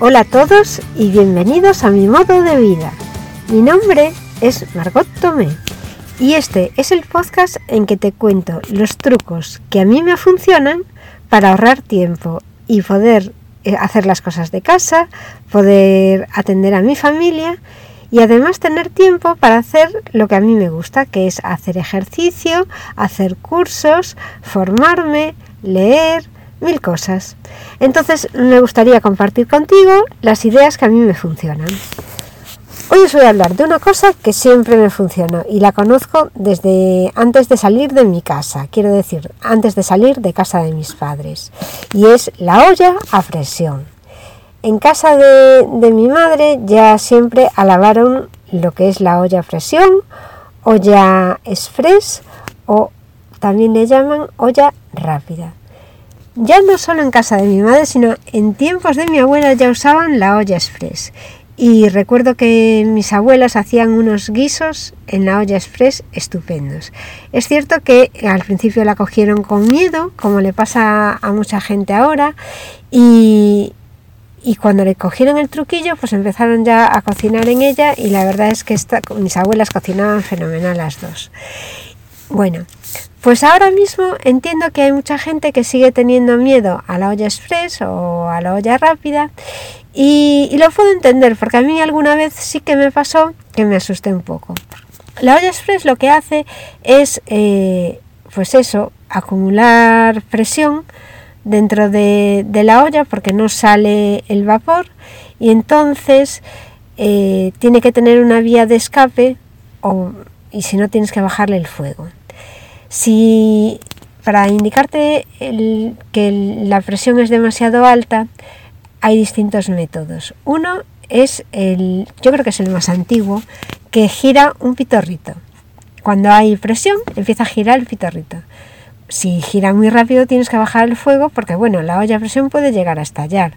Hola a todos y bienvenidos a mi modo de vida. Mi nombre es Margot Tomé y este es el podcast en que te cuento los trucos que a mí me funcionan para ahorrar tiempo y poder eh, hacer las cosas de casa, poder atender a mi familia y además tener tiempo para hacer lo que a mí me gusta, que es hacer ejercicio, hacer cursos, formarme, leer, mil cosas. Entonces me gustaría compartir contigo las ideas que a mí me funcionan. Hoy os voy a hablar de una cosa que siempre me funciona y la conozco desde antes de salir de mi casa, quiero decir, antes de salir de casa de mis padres, y es la olla a presión. En casa de, de mi madre ya siempre alabaron lo que es la olla a presión, olla express o también le llaman olla rápida. Ya no solo en casa de mi madre, sino en tiempos de mi abuela ya usaban la olla express. Y recuerdo que mis abuelas hacían unos guisos en la olla express estupendos. Es cierto que al principio la cogieron con miedo, como le pasa a mucha gente ahora, y, cuando le cogieron el truquillo, pues empezaron ya a cocinar en ella y la verdad es que mis abuelas cocinaban fenomenal las dos. Bueno, pues ahora mismo entiendo que hay mucha gente que sigue teniendo miedo a la olla express o a la olla rápida y, lo puedo entender porque a mí alguna vez sí que me pasó que me asusté un poco. La olla express lo que hace es, eh, pues eso, acumular presión dentro de, la olla porque no sale el vapor y entonces eh, tiene que tener una vía de escape o, y si no tienes que bajarle el fuego. Si para indicarte que la presión es demasiado alta, hay distintos métodos. Uno es el, yo creo que es el más antiguo, que gira un pitorrito. Cuando hay presión, empieza a girar el pitorrito. Si gira muy rápido, tienes que bajar el fuego porque, bueno, la olla a presión puede llegar a estallar.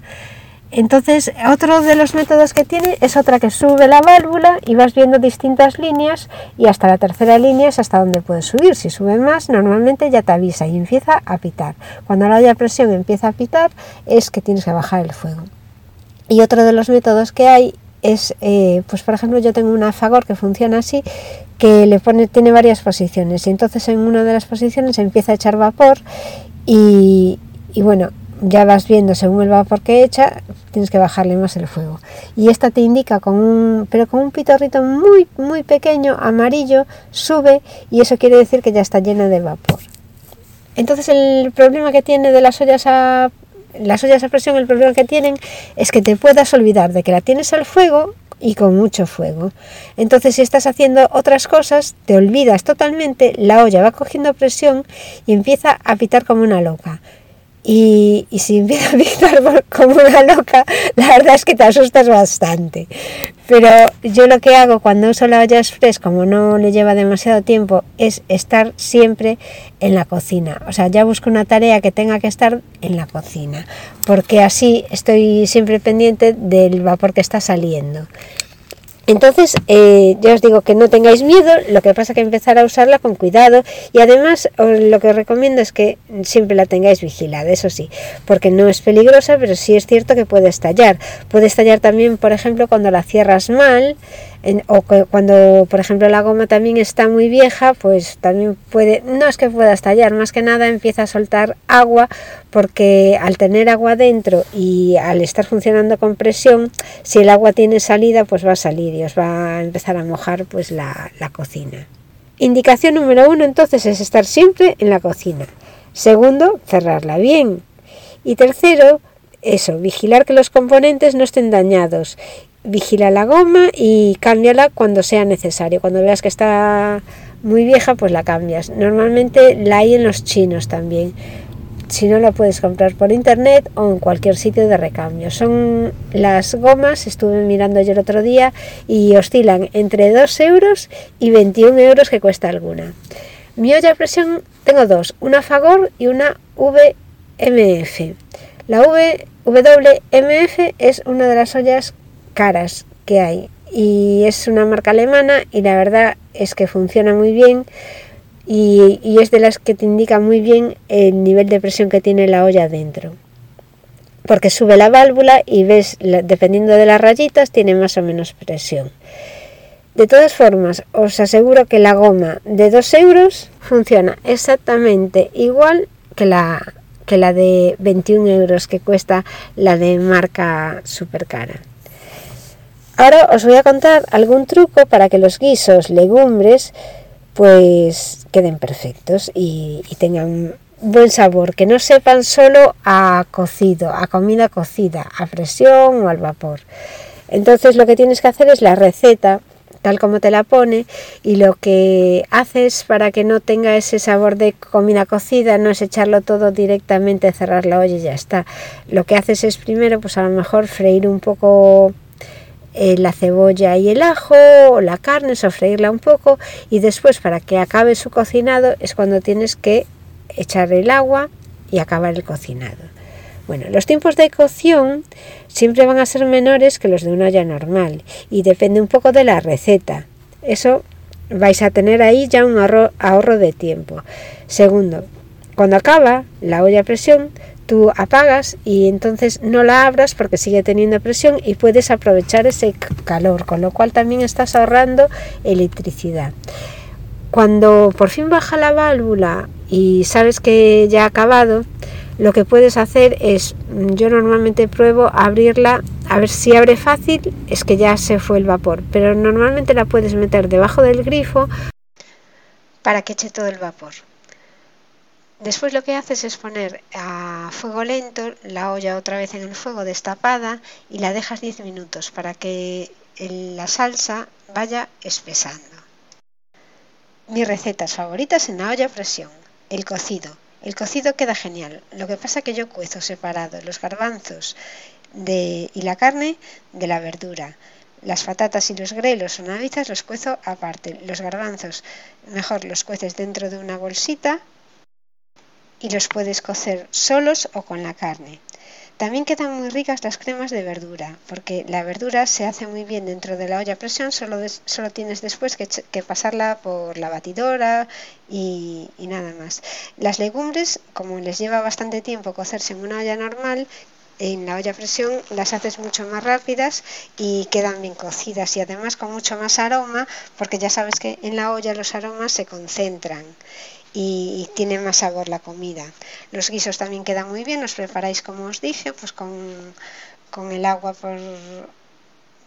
Entonces, otro de los métodos que tiene es otra que sube la válvula y vas viendo distintas líneas y hasta la tercera línea es hasta donde puedes subir. Si sube más, normalmente ya te avisa y empieza a pitar. Cuando la olla presión empieza a pitar, es que tienes que bajar el fuego. Y otro de los métodos que hay es, eh, pues por ejemplo, yo tengo una Fagor que funciona así, que le pone, tiene varias posiciones y entonces en una de las posiciones empieza a echar vapor y, y bueno, ya vas viendo según el vapor que echa, tienes que bajarle más el fuego. Y esta te indica con un, pero con un pitorrito muy, muy pequeño, amarillo, sube y eso quiere decir que ya está llena de vapor. Entonces el problema que tiene de las ollas a las ollas a presión, el problema que tienen es que te puedas olvidar de que la tienes al fuego y con mucho fuego. Entonces, si estás haciendo otras cosas, te olvidas totalmente, la olla va cogiendo presión y empieza a pitar como una loca. Y, si empieza a pitar como una loca, la verdad es que te asustas bastante. Pero yo lo que hago cuando uso la olla express, como no le lleva demasiado tiempo, es estar siempre en la cocina. O sea, ya busco una tarea que tenga que estar en la cocina, porque así estoy siempre pendiente del vapor que está saliendo. Entonces, eh, ya os digo que no tengáis miedo, lo que pasa es que empezar a usarla con cuidado y además lo que os recomiendo es que siempre la tengáis vigilada, eso sí, porque no es peligrosa, pero sí es cierto que puede estallar. Puede estallar también, por ejemplo, cuando la cierras mal, o cuando, por ejemplo, la goma también está muy vieja, pues también puede, no es que pueda estallar, más que nada empieza a soltar agua, porque al tener agua dentro y al estar funcionando con presión, si el agua tiene salida, pues va a salir y os va a empezar a mojar pues la, la cocina. Indicación número uno entonces es estar siempre en la cocina. Segundo, cerrarla bien. Y tercero, eso, vigilar que los componentes no estén dañados vigila la goma y cámbiala cuando sea necesario. Cuando veas que está muy vieja, pues la cambias. Normalmente la hay en los chinos también. Si no, la puedes comprar por internet o en cualquier sitio de recambio. Son las gomas, estuve mirando yo el otro día, y oscilan entre 2 euros y 21 euros que cuesta alguna. Mi olla a presión tengo dos, una Fagor y una VMF. La WMF es una de las ollas caras que hay. Y es una marca alemana y la verdad es que funciona muy bien y, es de las que te indica muy bien el nivel de presión que tiene la olla dentro. porque sube la válvula y ves, dependiendo de las rayitas, tiene más o menos presión. De todas formas, os aseguro que la goma de 2 euros funciona exactamente igual que la, que la de 21 euros que cuesta la de marca super cara. Ahora os voy a contar algún truco para que los guisos, legumbres, pues queden perfectos y, tengan buen sabor, que no sepan solo a cocido, a comida cocida, a presión o al vapor. Entonces lo que tienes que hacer es la receta tal como te la pone y lo que haces para que no tenga ese sabor de comida cocida no es echarlo todo directamente, cerrar la olla y ya está. Lo que haces es primero pues a lo mejor freír un poco eh, la cebolla y el ajo o la carne, sofreírla un poco y después para que acabe su cocinado es cuando tienes que echar el agua y acabar el cocinado. Bueno, los tiempos de cocción siempre van a ser menores que los de una olla normal y depende un poco de la receta. Eso vais a tener ahí ya un ahorro, de tiempo. Segundo, cuando acaba la olla a presión, tú apagas y entonces no la abras porque sigue teniendo presión y puedes aprovechar ese calor, con lo cual también estás ahorrando electricidad. Cuando por fin baja la válvula y sabes que ya ha acabado, lo que puedes hacer es, mm, yo normalmente pruebo abrirla, a ver si abre fácil, es que ya se fue el vapor, pero normalmente la puedes meter debajo del grifo para que eche todo el vapor. Después lo que haces es poner a fuego lento la olla otra vez en el fuego destapada y la dejas 10 minutos para que la salsa vaya espesando. Mis recetas favoritas en la olla a presión. El cocido. El cocido queda genial. Lo que pasa que yo cuezo separado los garbanzos y la carne de la verdura. Las patatas y los grelos o navizas los cuezo aparte. Los garbanzos mejor los cueces dentro de una bolsita y los puedes cocer solos o con la carne. También quedan muy ricas las cremas de verdura, porque la verdura se hace muy bien dentro de la olla presión, solo, solo tienes después que, pasarla por la batidora y, nada más. Las legumbres, como les lleva bastante tiempo cocerse en una olla normal, en la olla presión las haces mucho más rápidas y quedan bien cocidas y además con mucho más aroma, porque ya sabes que en la olla los aromas se concentran y, tiene más sabor la comida. Los guisos también quedan muy bien, los preparáis como os dije, pues con, el agua por,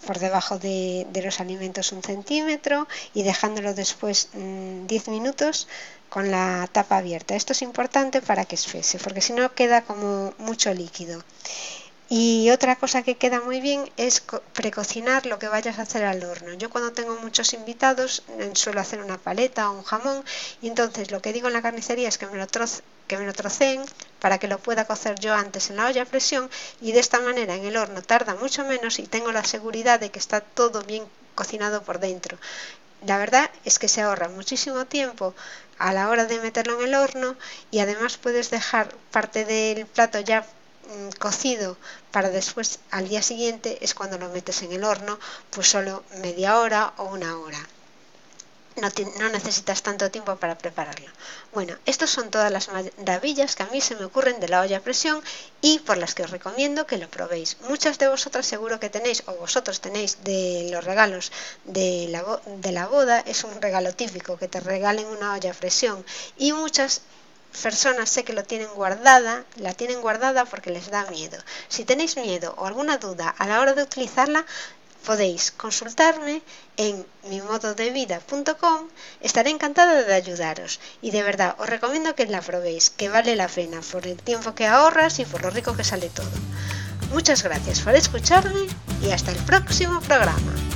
por debajo de, los alimentos un centímetro y dejándolo después 10 mm, minutos con la tapa abierta. Esto es importante para que espese, porque si no queda como mucho líquido. Y otra cosa que queda muy bien es precocinar lo que vayas a hacer al horno. Yo cuando tengo muchos invitados mm, suelo hacer una paleta o un jamón y entonces lo que digo en la carnicería es que me lo, que me lo para que lo pueda cocer yo antes en la olla a presión y de esta manera en el horno tarda mucho menos y tengo la seguridad de que está todo bien cocinado por dentro. La verdad es que se ahorra muchísimo tiempo a la hora de meterlo en el horno y además puedes dejar parte del plato ya cocido para después al día siguiente es cuando lo metes en el horno, pues solo media hora o una hora. No, no, necesitas tanto tiempo para prepararlo. Bueno, estas son todas las maravillas que a mí se me ocurren de la olla a presión y por las que os recomiendo que lo probéis. Muchas de vosotras seguro que tenéis o vosotros tenéis de los regalos de la, de la boda, es un regalo típico que te regalen una olla a presión y muchas personas sé que lo tienen guardada, la tienen guardada porque les da miedo. Si tenéis miedo o alguna duda a la hora de utilizarla, podéis consultarme en mimododevida.com. Estaré encantada de ayudaros y de verdad os recomiendo que la probéis, que vale la pena por el tiempo que ahorras y por lo rico que sale todo. Muchas gracias por escucharme y hasta el próximo programa.